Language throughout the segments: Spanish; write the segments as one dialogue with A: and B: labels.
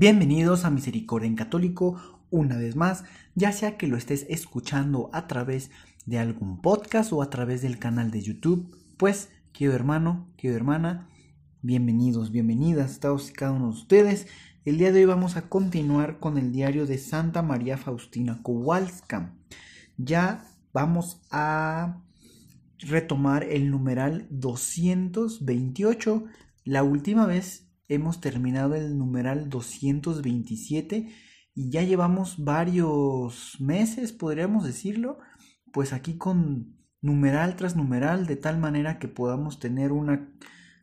A: Bienvenidos a Misericordia en Católico una vez más, ya sea que lo estés escuchando a través de algún podcast o a través del canal de YouTube, pues, querido hermano, querido hermana, bienvenidos, bienvenidas, todos y cada uno de ustedes. El día de hoy vamos a continuar con el diario de Santa María Faustina Kowalska. Ya vamos a retomar el numeral 228. La última vez hemos terminado el numeral 227 y ya llevamos varios meses, podríamos decirlo, pues aquí con numeral tras numeral de tal manera que podamos tener una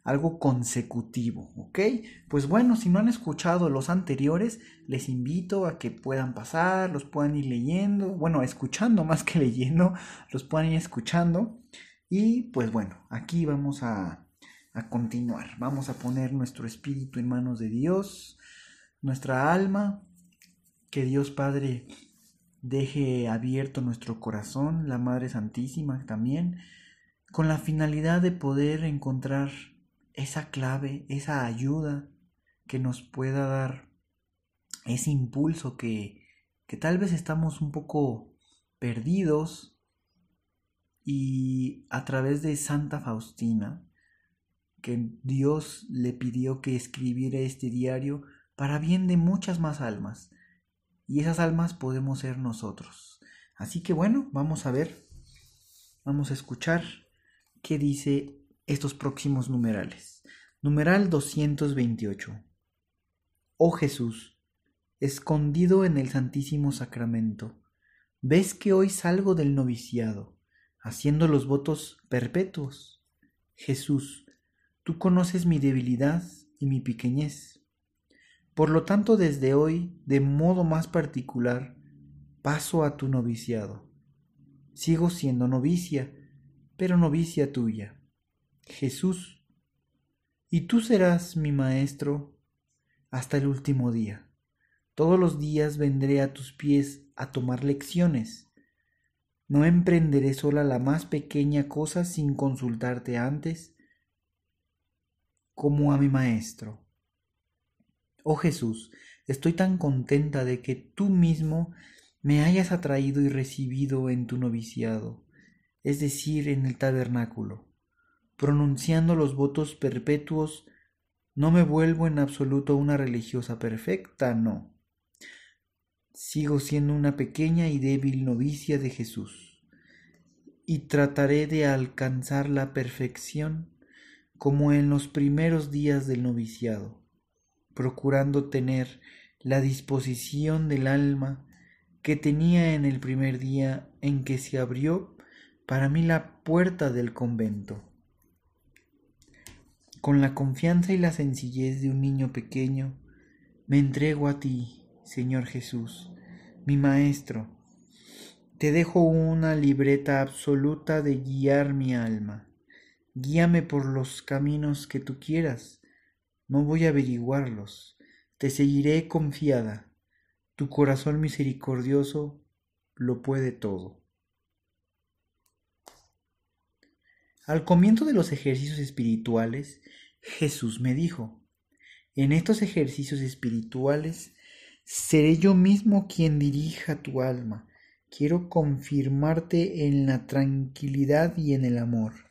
A: algo consecutivo, ¿ok? Pues bueno, si no han escuchado los anteriores, les invito a que puedan pasar, los puedan ir leyendo, bueno, escuchando más que leyendo, los puedan ir escuchando. Y pues bueno, aquí vamos a a continuar. Vamos a poner nuestro espíritu en manos de Dios, nuestra alma, que Dios Padre deje abierto nuestro corazón, la Madre Santísima también, con la finalidad de poder encontrar esa clave, esa ayuda que nos pueda dar ese impulso que, que tal vez estamos un poco perdidos y a través de Santa Faustina que Dios le pidió que escribiera este diario para bien de muchas más almas. Y esas almas podemos ser nosotros. Así que bueno, vamos a ver, vamos a escuchar qué dice estos próximos numerales. Numeral 228. Oh Jesús, escondido en el Santísimo Sacramento, ves que hoy salgo del noviciado, haciendo los votos perpetuos. Jesús, Tú conoces mi debilidad y mi pequeñez. Por lo tanto, desde hoy, de modo más particular, paso a tu noviciado. Sigo siendo novicia, pero novicia tuya. Jesús, y tú serás mi maestro hasta el último día. Todos los días vendré a tus pies a tomar lecciones. No emprenderé sola la más pequeña cosa sin consultarte antes como a mi Maestro. Oh Jesús, estoy tan contenta de que tú mismo me hayas atraído y recibido en tu noviciado, es decir, en el tabernáculo. Pronunciando los votos perpetuos, no me vuelvo en absoluto una religiosa perfecta, no. Sigo siendo una pequeña y débil novicia de Jesús, y trataré de alcanzar la perfección como en los primeros días del noviciado, procurando tener la disposición del alma que tenía en el primer día en que se abrió para mí la puerta del convento. Con la confianza y la sencillez de un niño pequeño, me entrego a ti, Señor Jesús, mi Maestro. Te dejo una libreta absoluta de guiar mi alma Guíame por los caminos que tú quieras. No voy a averiguarlos. Te seguiré confiada. Tu corazón misericordioso lo puede todo. Al comienzo de los ejercicios espirituales, Jesús me dijo, en estos ejercicios espirituales seré yo mismo quien dirija tu alma. Quiero confirmarte en la tranquilidad y en el amor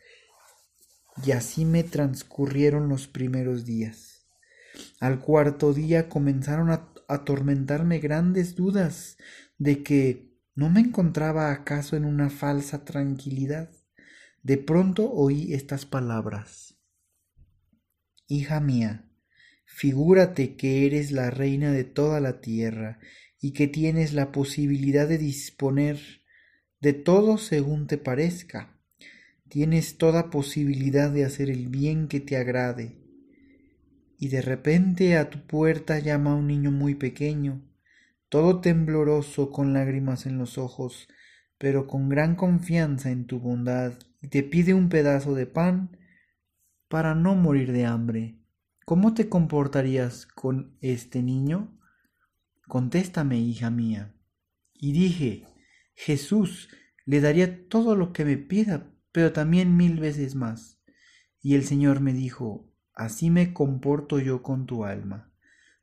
A: y así me transcurrieron los primeros días. Al cuarto día comenzaron a atormentarme grandes dudas de que no me encontraba acaso en una falsa tranquilidad. De pronto oí estas palabras. Hija mía, figúrate que eres la reina de toda la tierra y que tienes la posibilidad de disponer de todo según te parezca Tienes toda posibilidad de hacer el bien que te agrade. y de repente a tu puerta llama un niño muy pequeño, todo tembloroso con lágrimas en los ojos, pero con gran confianza en tu bondad, y te pide un pedazo de pan para no morir de hambre. ¿Cómo te comportarías con este niño? Contéstame, hija mía. Y dije, Jesús, le daría todo lo que me pida, pero también mil veces más. Y el Señor me dijo, así me comporto yo con tu alma.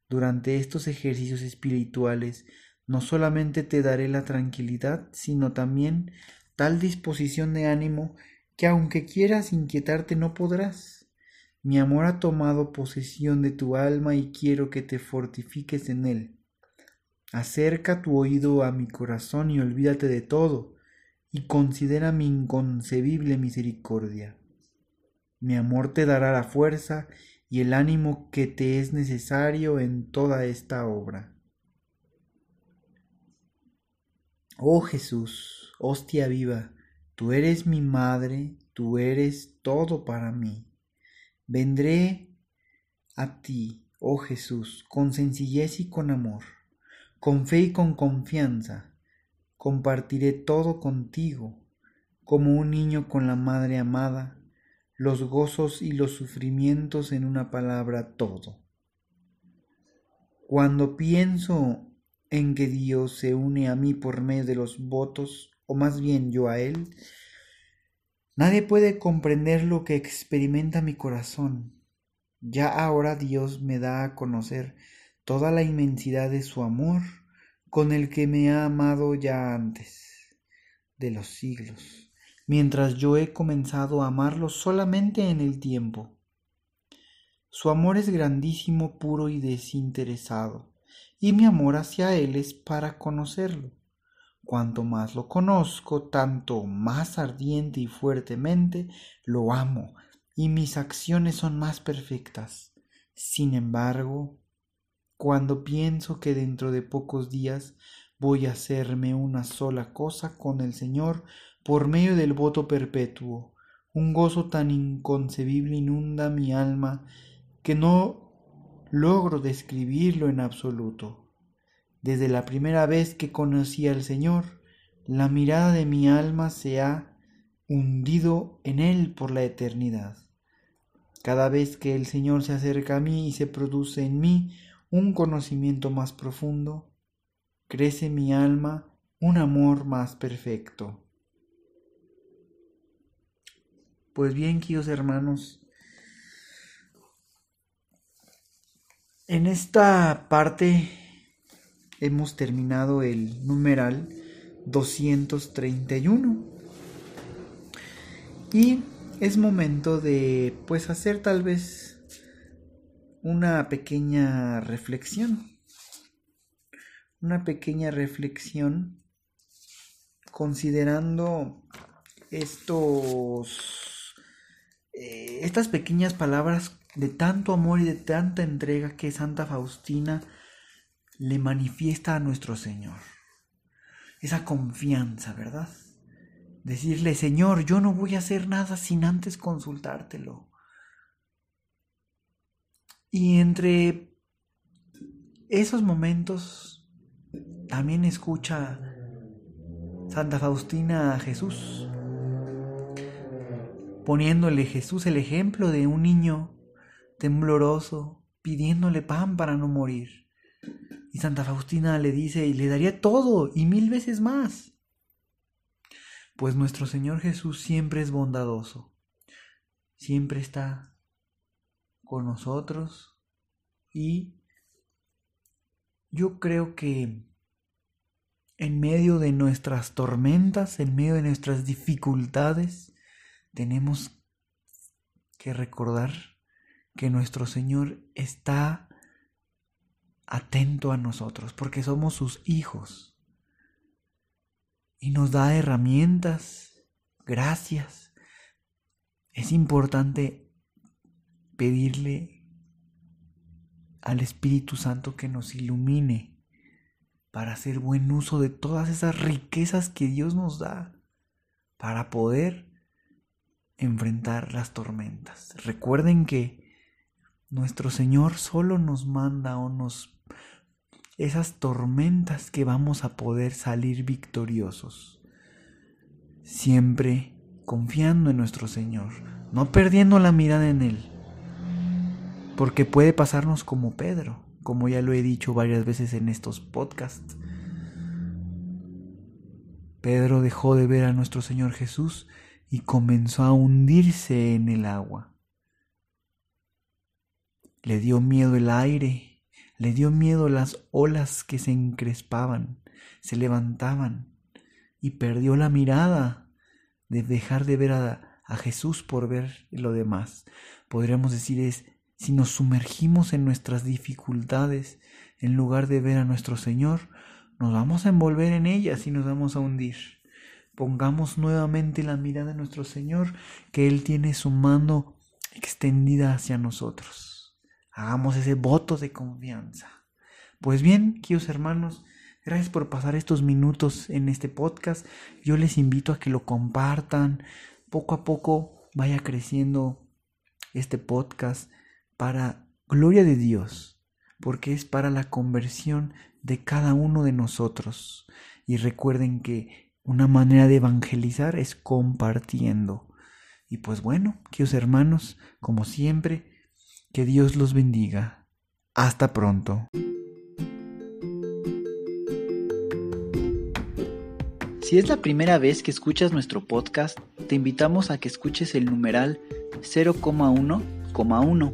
A: Durante estos ejercicios espirituales no solamente te daré la tranquilidad, sino también tal disposición de ánimo que aunque quieras inquietarte no podrás. Mi amor ha tomado posesión de tu alma y quiero que te fortifiques en él. Acerca tu oído a mi corazón y olvídate de todo, y considera mi inconcebible misericordia. Mi amor te dará la fuerza y el ánimo que te es necesario en toda esta obra. Oh Jesús, hostia viva, tú eres mi madre, tú eres todo para mí. Vendré a ti, oh Jesús, con sencillez y con amor, con fe y con confianza. Compartiré todo contigo, como un niño con la madre amada, los gozos y los sufrimientos en una palabra todo. Cuando pienso en que Dios se une a mí por medio de los votos, o más bien yo a Él, nadie puede comprender lo que experimenta mi corazón. Ya ahora Dios me da a conocer toda la inmensidad de su amor con el que me ha amado ya antes de los siglos mientras yo he comenzado a amarlo solamente en el tiempo. Su amor es grandísimo, puro y desinteresado, y mi amor hacia Él es para conocerlo. Cuanto más lo conozco, tanto más ardiente y fuertemente lo amo, y mis acciones son más perfectas. Sin embargo, cuando pienso que dentro de pocos días voy a hacerme una sola cosa con el Señor, por medio del voto perpetuo. Un gozo tan inconcebible inunda mi alma que no logro describirlo en absoluto. Desde la primera vez que conocí al Señor, la mirada de mi alma se ha hundido en Él por la eternidad. Cada vez que el Señor se acerca a mí y se produce en mí un conocimiento más profundo, crece mi alma un amor más perfecto. Pues bien, queridos hermanos, en esta parte hemos terminado el numeral 231 y es momento de pues hacer tal vez una pequeña reflexión una pequeña reflexión considerando estos eh, estas pequeñas palabras de tanto amor y de tanta entrega que Santa Faustina le manifiesta a nuestro Señor. Esa confianza, ¿verdad? Decirle, Señor, yo no voy a hacer nada sin antes consultártelo. Y entre esos momentos también escucha Santa Faustina a Jesús poniéndole Jesús el ejemplo de un niño tembloroso, pidiéndole pan para no morir. Y Santa Faustina le dice, y le daría todo y mil veces más. Pues nuestro Señor Jesús siempre es bondadoso, siempre está con nosotros y yo creo que en medio de nuestras tormentas, en medio de nuestras dificultades, tenemos que recordar que nuestro Señor está atento a nosotros porque somos sus hijos y nos da herramientas, gracias. Es importante pedirle al Espíritu Santo que nos ilumine para hacer buen uso de todas esas riquezas que Dios nos da, para poder enfrentar las tormentas. Recuerden que nuestro Señor solo nos manda o nos esas tormentas que vamos a poder salir victoriosos. Siempre confiando en nuestro Señor, no perdiendo la mirada en Él. Porque puede pasarnos como Pedro, como ya lo he dicho varias veces en estos podcasts. Pedro dejó de ver a nuestro Señor Jesús y comenzó a hundirse en el agua. Le dio miedo el aire, le dio miedo las olas que se encrespaban, se levantaban, y perdió la mirada de dejar de ver a, Jesús por ver lo demás. Podríamos decir es, si nos sumergimos en nuestras dificultades, en lugar de ver a nuestro Señor, nos vamos a envolver en ellas y nos vamos a hundir. Pongamos nuevamente la mirada en nuestro Señor, que Él tiene su mano extendida hacia nosotros. Hagamos ese voto de confianza. Pues bien, queridos hermanos, gracias por pasar estos minutos en este podcast. Yo les invito a que lo compartan. Poco a poco vaya creciendo este podcast para gloria de Dios, porque es para la conversión de cada uno de nosotros. Y recuerden que una manera de evangelizar es compartiendo. Y pues bueno, queridos hermanos, como siempre, que Dios los bendiga. Hasta pronto. Si es la primera vez que escuchas nuestro podcast, te invitamos a que escuches el numeral 0,1,1,